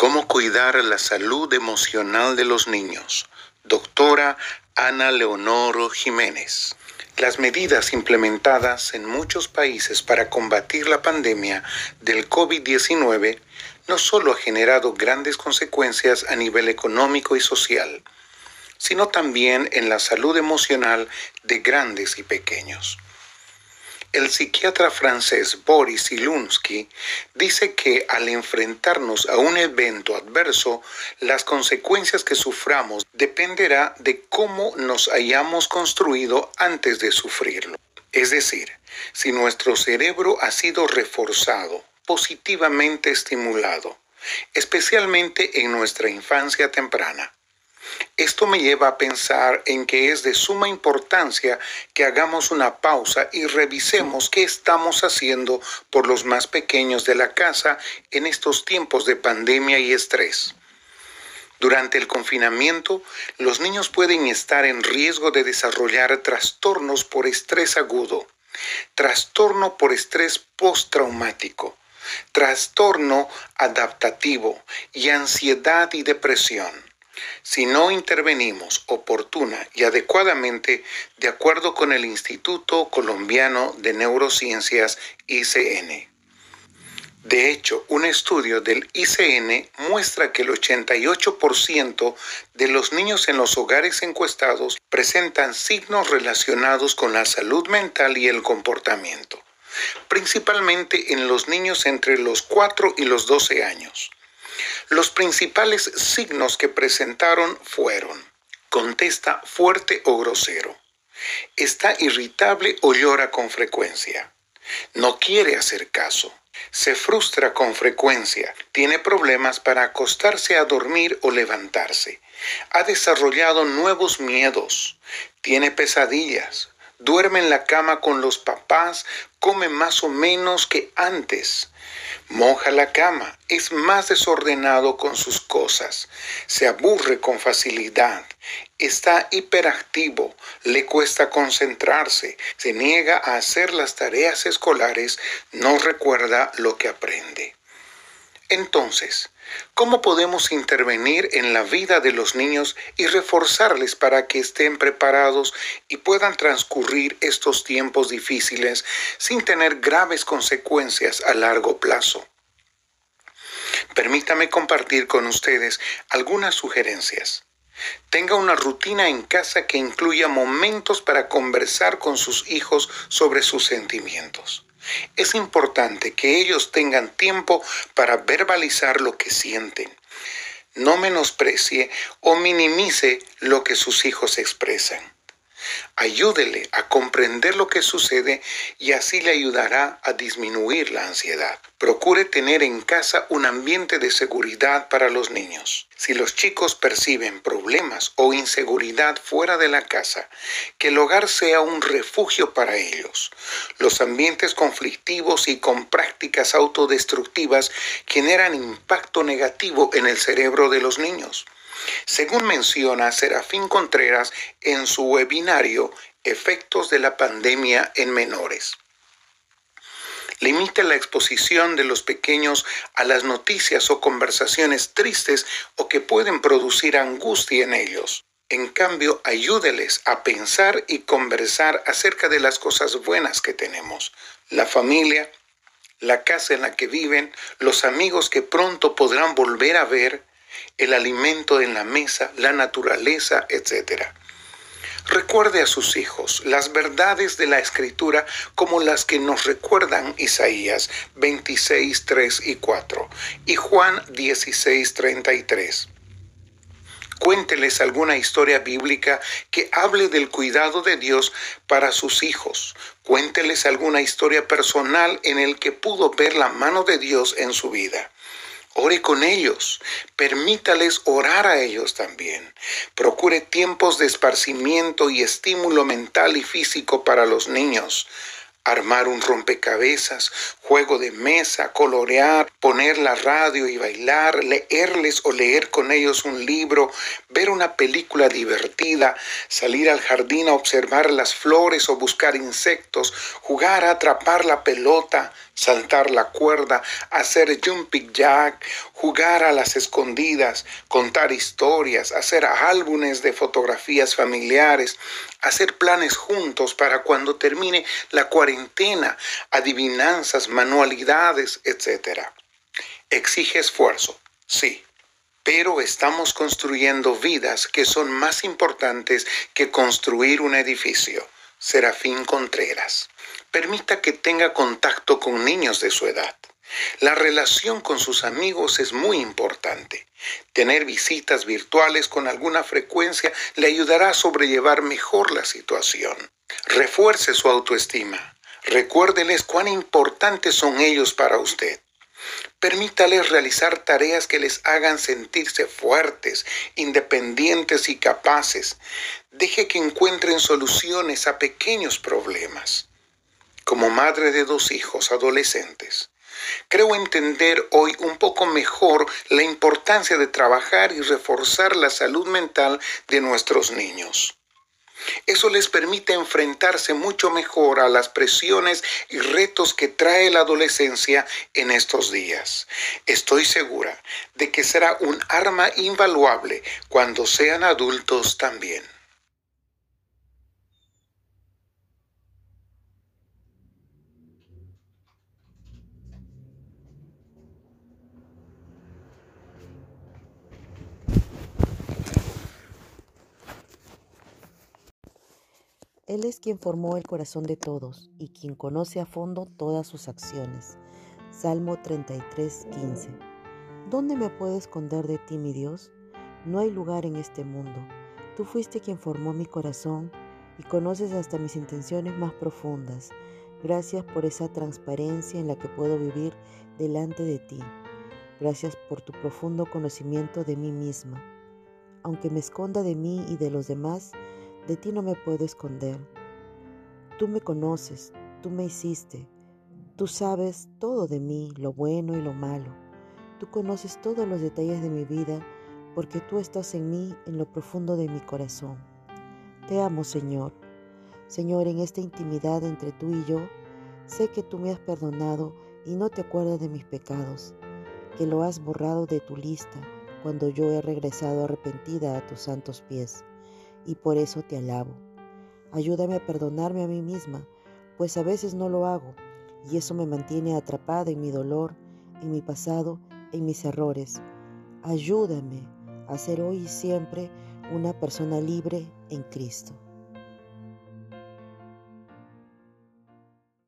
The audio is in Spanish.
Cómo cuidar la salud emocional de los niños. Doctora Ana Leonoro Jiménez. Las medidas implementadas en muchos países para combatir la pandemia del COVID-19 no solo ha generado grandes consecuencias a nivel económico y social, sino también en la salud emocional de grandes y pequeños. El psiquiatra francés Boris Zilunsky dice que al enfrentarnos a un evento adverso, las consecuencias que suframos dependerá de cómo nos hayamos construido antes de sufrirlo. Es decir, si nuestro cerebro ha sido reforzado, positivamente estimulado, especialmente en nuestra infancia temprana esto me lleva a pensar en que es de suma importancia que hagamos una pausa y revisemos qué estamos haciendo por los más pequeños de la casa en estos tiempos de pandemia y estrés. Durante el confinamiento, los niños pueden estar en riesgo de desarrollar trastornos por estrés agudo, trastorno por estrés postraumático, trastorno adaptativo y ansiedad y depresión. Si no intervenimos oportuna y adecuadamente de acuerdo con el Instituto Colombiano de Neurociencias ICN. De hecho, un estudio del ICN muestra que el 88% de los niños en los hogares encuestados presentan signos relacionados con la salud mental y el comportamiento, principalmente en los niños entre los 4 y los 12 años. Los principales signos que presentaron fueron contesta fuerte o grosero, está irritable o llora con frecuencia, no quiere hacer caso, se frustra con frecuencia, tiene problemas para acostarse a dormir o levantarse, ha desarrollado nuevos miedos, tiene pesadillas, duerme en la cama con los papás, come más o menos que antes, moja la cama, es más desordenado con sus cosas, se aburre con facilidad, está hiperactivo, le cuesta concentrarse, se niega a hacer las tareas escolares, no recuerda lo que aprende. Entonces, ¿cómo podemos intervenir en la vida de los niños y reforzarles para que estén preparados y puedan transcurrir estos tiempos difíciles sin tener graves consecuencias a largo plazo? Permítame compartir con ustedes algunas sugerencias. Tenga una rutina en casa que incluya momentos para conversar con sus hijos sobre sus sentimientos. Es importante que ellos tengan tiempo para verbalizar lo que sienten. No menosprecie o minimice lo que sus hijos expresan. Ayúdele a comprender lo que sucede y así le ayudará a disminuir la ansiedad. Procure tener en casa un ambiente de seguridad para los niños. Si los chicos perciben problemas o inseguridad fuera de la casa, que el hogar sea un refugio para ellos. Los ambientes conflictivos y con prácticas autodestructivas generan impacto negativo en el cerebro de los niños según menciona Serafín Contreras en su webinario Efectos de la pandemia en menores. Limite la exposición de los pequeños a las noticias o conversaciones tristes o que pueden producir angustia en ellos. En cambio, ayúdeles a pensar y conversar acerca de las cosas buenas que tenemos. La familia, la casa en la que viven, los amigos que pronto podrán volver a ver, el alimento en la mesa, la naturaleza, etc. Recuerde a sus hijos las verdades de la escritura como las que nos recuerdan Isaías 26, 3 y 4 y Juan 16, 33. Cuénteles alguna historia bíblica que hable del cuidado de Dios para sus hijos. Cuénteles alguna historia personal en el que pudo ver la mano de Dios en su vida. Ore con ellos, permítales orar a ellos también. Procure tiempos de esparcimiento y estímulo mental y físico para los niños. Armar un rompecabezas, juego de mesa, colorear, poner la radio y bailar, leerles o leer con ellos un libro, ver una película divertida, salir al jardín a observar las flores o buscar insectos, jugar a atrapar la pelota, saltar la cuerda, hacer jumping jack, jugar a las escondidas, contar historias, hacer álbumes de fotografías familiares, hacer planes juntos para cuando termine la cuarentena, adivinanzas, manualidades, etc. Exige esfuerzo, sí, pero estamos construyendo vidas que son más importantes que construir un edificio. Serafín Contreras. Permita que tenga contacto con niños de su edad. La relación con sus amigos es muy importante. Tener visitas virtuales con alguna frecuencia le ayudará a sobrellevar mejor la situación. Refuerce su autoestima. Recuérdeles cuán importantes son ellos para usted. Permítales realizar tareas que les hagan sentirse fuertes, independientes y capaces. Deje que encuentren soluciones a pequeños problemas. Como madre de dos hijos adolescentes, creo entender hoy un poco mejor la importancia de trabajar y reforzar la salud mental de nuestros niños. Eso les permite enfrentarse mucho mejor a las presiones y retos que trae la adolescencia en estos días. Estoy segura de que será un arma invaluable cuando sean adultos también. Él es quien formó el corazón de todos y quien conoce a fondo todas sus acciones. Salmo 33, 15. ¿Dónde me puedo esconder de ti, mi Dios? No hay lugar en este mundo. Tú fuiste quien formó mi corazón y conoces hasta mis intenciones más profundas. Gracias por esa transparencia en la que puedo vivir delante de ti. Gracias por tu profundo conocimiento de mí misma. Aunque me esconda de mí y de los demás, de ti no me puedo esconder. Tú me conoces, tú me hiciste, tú sabes todo de mí, lo bueno y lo malo. Tú conoces todos los detalles de mi vida porque tú estás en mí, en lo profundo de mi corazón. Te amo, Señor. Señor, en esta intimidad entre tú y yo, sé que tú me has perdonado y no te acuerdas de mis pecados, que lo has borrado de tu lista cuando yo he regresado arrepentida a tus santos pies y por eso te alabo. Ayúdame a perdonarme a mí misma, pues a veces no lo hago y eso me mantiene atrapada en mi dolor, en mi pasado, en mis errores. Ayúdame a ser hoy y siempre una persona libre en Cristo.